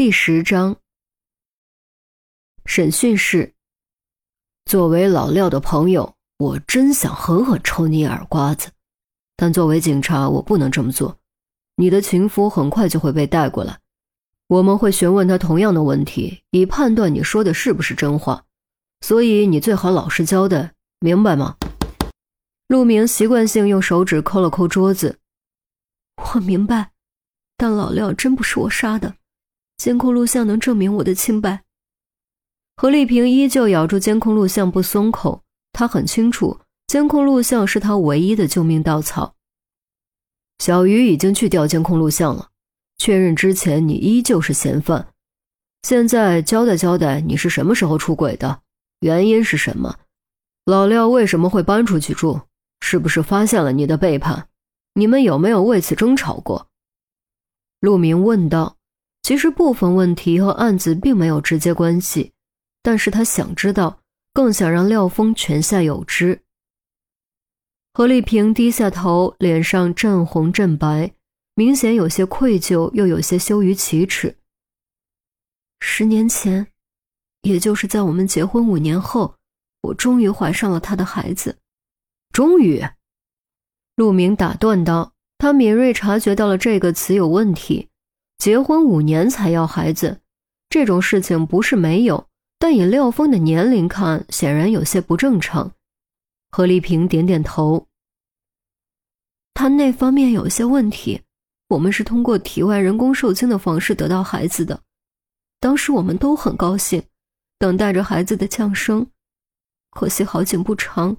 第十章，审讯室。作为老廖的朋友，我真想狠狠抽你耳刮子，但作为警察，我不能这么做。你的情夫很快就会被带过来，我们会询问他同样的问题，以判断你说的是不是真话。所以你最好老实交代，明白吗？陆明习惯性用手指抠了抠桌子。我明白。但老廖真不是我杀的，监控录像能证明我的清白。何丽萍依旧咬住监控录像不松口，她很清楚，监控录像是她唯一的救命稻草。小鱼已经去调监控录像了，确认之前你依旧是嫌犯。现在交代交代，你是什么时候出轨的？原因是什么？老廖为什么会搬出去住？是不是发现了你的背叛？你们有没有为此争吵过？陆明问道：“其实部分问题和案子并没有直接关系，但是他想知道，更想让廖峰泉下有知。”何丽萍低下头，脸上阵红阵白，明显有些愧疚，又有些羞于启齿。十年前，也就是在我们结婚五年后，我终于怀上了他的孩子。终于，陆明打断道。他敏锐察觉到了这个词有问题，结婚五年才要孩子，这种事情不是没有，但以廖峰的年龄看，显然有些不正常。何丽萍点点头，他那方面有些问题，我们是通过体外人工受精的方式得到孩子的，当时我们都很高兴，等待着孩子的降生，可惜好景不长，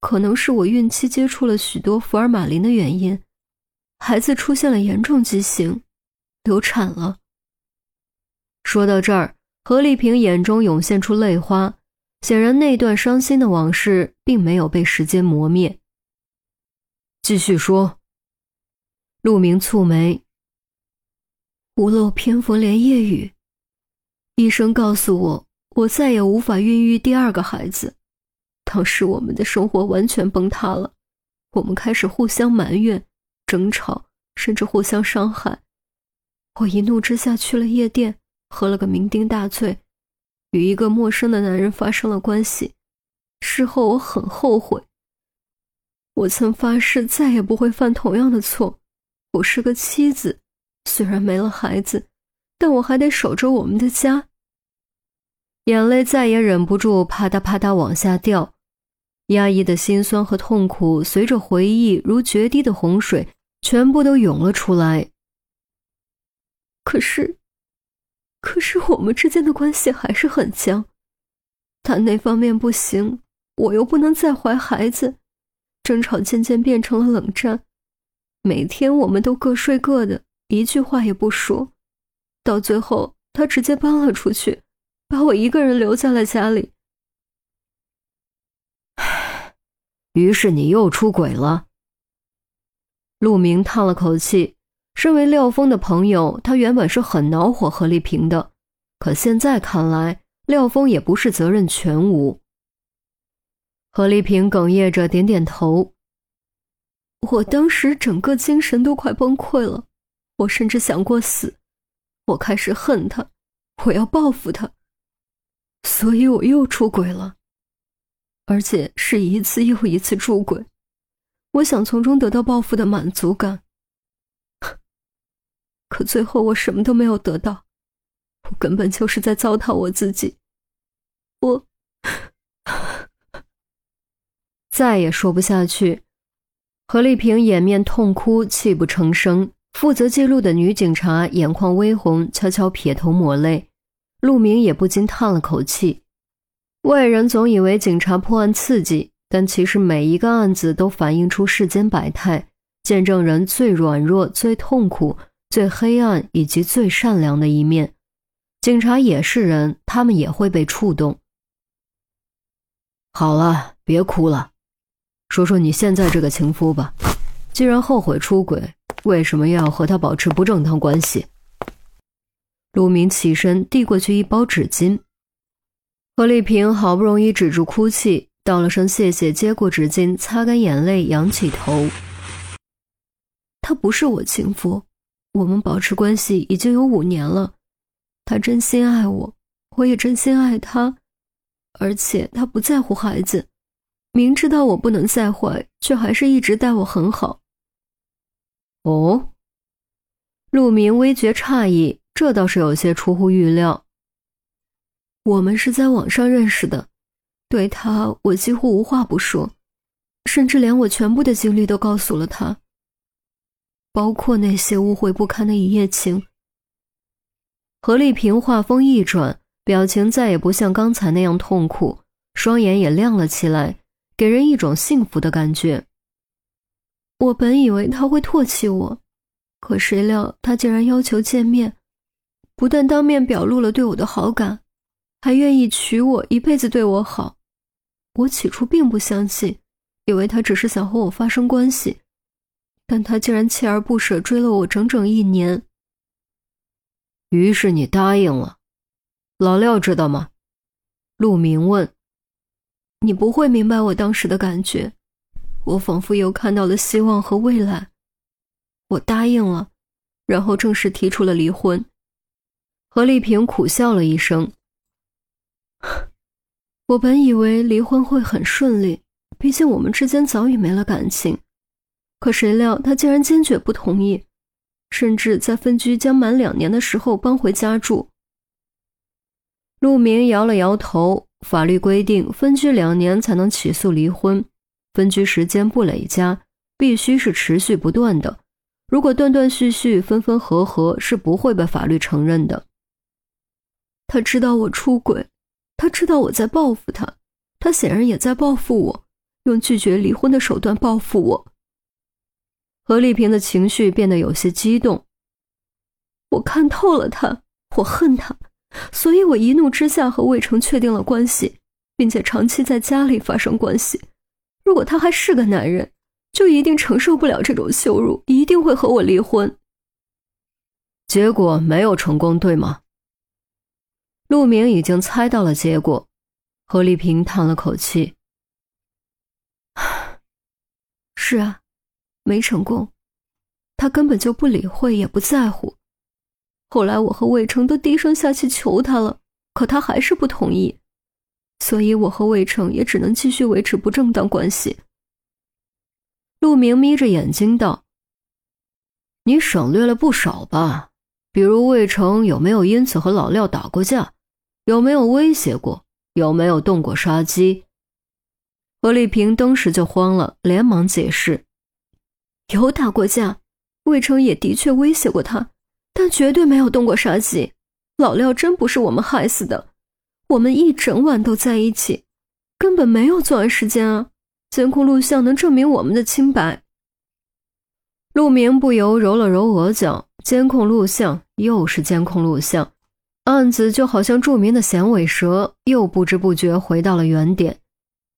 可能是我孕期接触了许多福尔马林的原因。孩子出现了严重畸形，流产了。说到这儿，何丽萍眼中涌现出泪花，显然那段伤心的往事并没有被时间磨灭。继续说。陆明蹙眉，屋漏偏逢连夜雨，医生告诉我，我再也无法孕育第二个孩子。当时我们的生活完全崩塌了，我们开始互相埋怨。争吵，甚至互相伤害。我一怒之下去了夜店，喝了个酩酊大醉，与一个陌生的男人发生了关系。事后我很后悔。我曾发誓再也不会犯同样的错。我是个妻子，虽然没了孩子，但我还得守着我们的家。眼泪再也忍不住，啪嗒啪嗒往下掉，压抑的心酸和痛苦随着回忆如决堤的洪水。全部都涌了出来。可是，可是我们之间的关系还是很僵。他那方面不行，我又不能再怀孩子，争吵渐渐变成了冷战。每天我们都各睡各的，一句话也不说。到最后，他直接搬了出去，把我一个人留在了家里。于是你又出轨了。陆明叹了口气，身为廖峰的朋友，他原本是很恼火何丽萍的，可现在看来，廖峰也不是责任全无。何丽萍哽咽着点点头：“我当时整个精神都快崩溃了，我甚至想过死，我开始恨他，我要报复他，所以我又出轨了，而且是一次又一次出轨。”我想从中得到报复的满足感，可最后我什么都没有得到，我根本就是在糟蹋我自己。我 再也说不下去。何丽萍掩面痛哭，泣不成声。负责记录的女警察眼眶微红，悄悄撇头抹泪。陆明也不禁叹了口气。外人总以为警察破案刺激。但其实每一个案子都反映出世间百态，见证人最软弱、最痛苦、最黑暗以及最善良的一面。警察也是人，他们也会被触动。好了，别哭了，说说你现在这个情夫吧。既然后悔出轨，为什么要和他保持不正当关系？陆明起身递过去一包纸巾，何丽萍好不容易止住哭泣。道了声谢谢，接过纸巾，擦干眼泪，仰起头。他不是我情夫，我们保持关系已经有五年了，他真心爱我，我也真心爱他，而且他不在乎孩子，明知道我不能再怀，却还是一直待我很好。哦，陆明微觉诧异，这倒是有些出乎预料。我们是在网上认识的，对他我几乎无话不说，甚至连我全部的经历都告诉了他，包括那些污秽不堪的一夜情。何丽萍话锋一转，表情再也不像刚才那样痛苦，双眼也亮了起来，给人一种幸福的感觉。我本以为他会唾弃我，可谁料他竟然要求见面，不但当面表露了对我的好感，还愿意娶我，一辈子对我好。我起初并不相信，以为他只是想和我发生关系，但他竟然锲而不舍追了我整整一年。于是你答应了，老廖知道吗？陆明问。你不会明白我当时的感觉，我仿佛又看到了希望和未来。我答应了，然后正式提出了离婚。何丽萍苦笑了一声。我本以为离婚会很顺利，毕竟我们之间早已没了感情，可谁料他竟然坚决不同意。甚至在分居将满两年的时候搬回家住。陆明摇了摇头。法律规定，分居两年才能起诉离婚，分居时间不累加，必须是持续不断的。如果断断续续、分分合合，是不会被法律承认的。他知道我出轨，他知道我在报复他，他显然也在报复我，用拒绝离婚的手段报复我。何丽萍的情绪变得有些激动。我看透了他，我恨他，所以我一怒之下和魏成确定了关系，并且长期在家里发生关系。如果他还是个男人，就一定承受不了这种羞辱，一定会和我离婚。结果没有成功，对吗？陆明已经猜到了结果。何丽萍叹了口气：“ 是啊。”没成功，他根本就不理会，也不在乎。后来我和魏成都低声下气求他了，可他还是不同意，所以我和魏成也只能继续维持不正当关系。陆明眯着眼睛道：“你省略了不少吧？比如魏成有没有因此和老廖打过架？有没有威胁过？有没有动过杀机？”何丽萍当时就慌了，连忙解释。有打过架，魏成也的确威胁过他，但绝对没有动过杀机。老廖真不是我们害死的，我们一整晚都在一起，根本没有作案时间啊！监控录像能证明我们的清白。陆明不由揉了揉额角，监控录像又是监控录像，案子就好像著名的响尾蛇，又不知不觉回到了原点。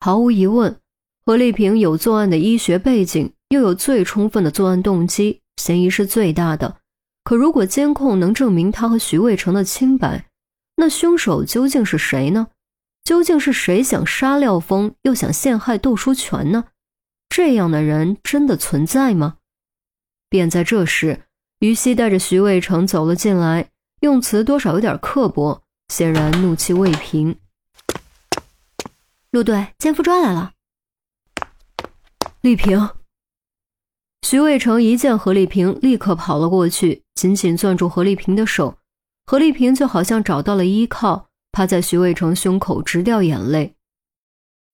毫无疑问，何丽萍有作案的医学背景。又有最充分的作案动机，嫌疑是最大的。可如果监控能证明他和徐渭成的清白，那凶手究竟是谁呢？究竟是谁想杀廖峰，又想陷害窦书全呢？这样的人真的存在吗？便在这时，于西带着徐渭成走了进来，用词多少有点刻薄，显然怒气未平。陆队，奸夫抓来了。丽萍。徐渭成一见何丽萍，立刻跑了过去，紧紧攥住何丽萍的手。何丽萍就好像找到了依靠，趴在徐渭成胸口直掉眼泪。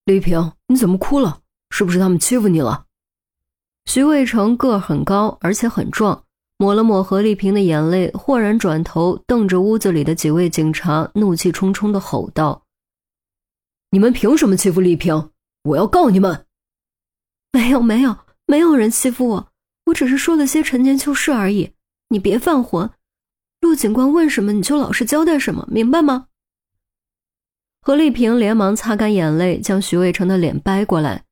丽萍，你怎么哭了？是不是他们欺负你了？徐渭成个很高，而且很壮，抹了抹何丽萍的眼泪，豁然转头瞪着屋子里的几位警察，怒气冲冲地吼道：“你们凭什么欺负丽萍？我要告你们！”没有，没有。没有人欺负我，我只是说了些陈年旧事而已。你别犯浑，陆警官问什么你就老实交代什么，明白吗？何丽萍连忙擦干眼泪，将徐渭成的脸掰过来。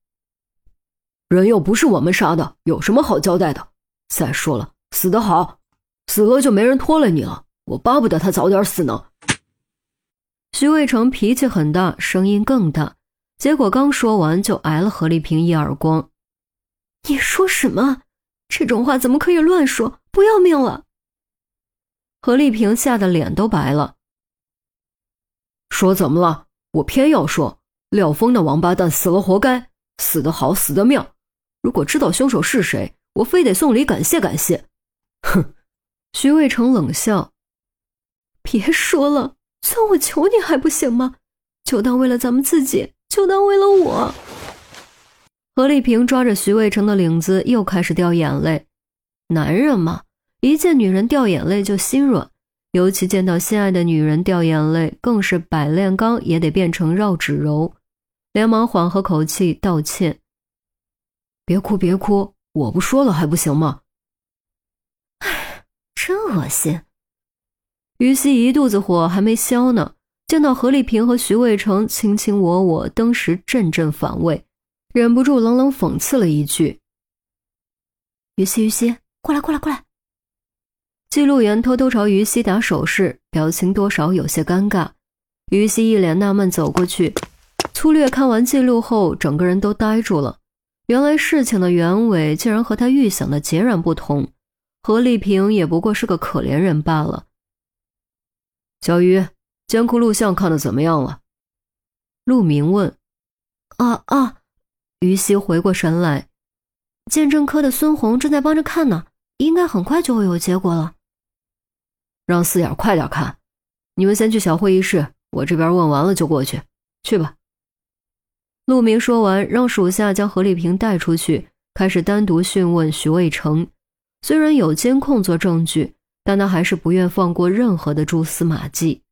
人又不是我们杀的，有什么好交代的？再说了，死得好，死了就没人拖累你了。我巴不得他早点死呢。徐渭成脾气很大，声音更大，结果刚说完就挨了何丽萍一耳光。你说什么？这种话怎么可以乱说？不要命了！何丽萍吓得脸都白了。说怎么了？我偏要说，廖峰那王八蛋死了活该，死得好，死得妙。如果知道凶手是谁，我非得送礼感谢感谢。哼！徐渭成冷笑：“别说了，算我求你还不行吗？就当为了咱们自己，就当为了我。”何丽萍抓着徐渭成的领子，又开始掉眼泪。男人嘛，一见女人掉眼泪就心软。尤其见到心爱的女人掉眼泪，更是百炼钢也得变成绕指柔。连忙缓和口气道歉：“别哭，别哭，我不说了还不行吗？”哎，真恶心！于西一肚子火还没消呢，见到何丽萍和徐渭成卿卿我我，登时阵阵反胃，忍不住冷冷讽刺了一句：“于西，于西，过来，过来，过来。”记录员偷偷朝于西打手势，表情多少有些尴尬。于西一脸纳闷走过去，粗略看完记录后，整个人都呆住了。原来事情的原委竟然和他预想的截然不同。何丽萍也不过是个可怜人罢了。小鱼，监控录像看的怎么样了？陆明问。啊啊！于西回过神来，鉴证科的孙红正在帮着看呢，应该很快就会有结果了。让四眼快点看，你们先去小会议室，我这边问完了就过去。去吧。陆明说完，让属下将何丽萍带出去，开始单独讯问徐渭成。虽然有监控做证据，但他还是不愿放过任何的蛛丝马迹。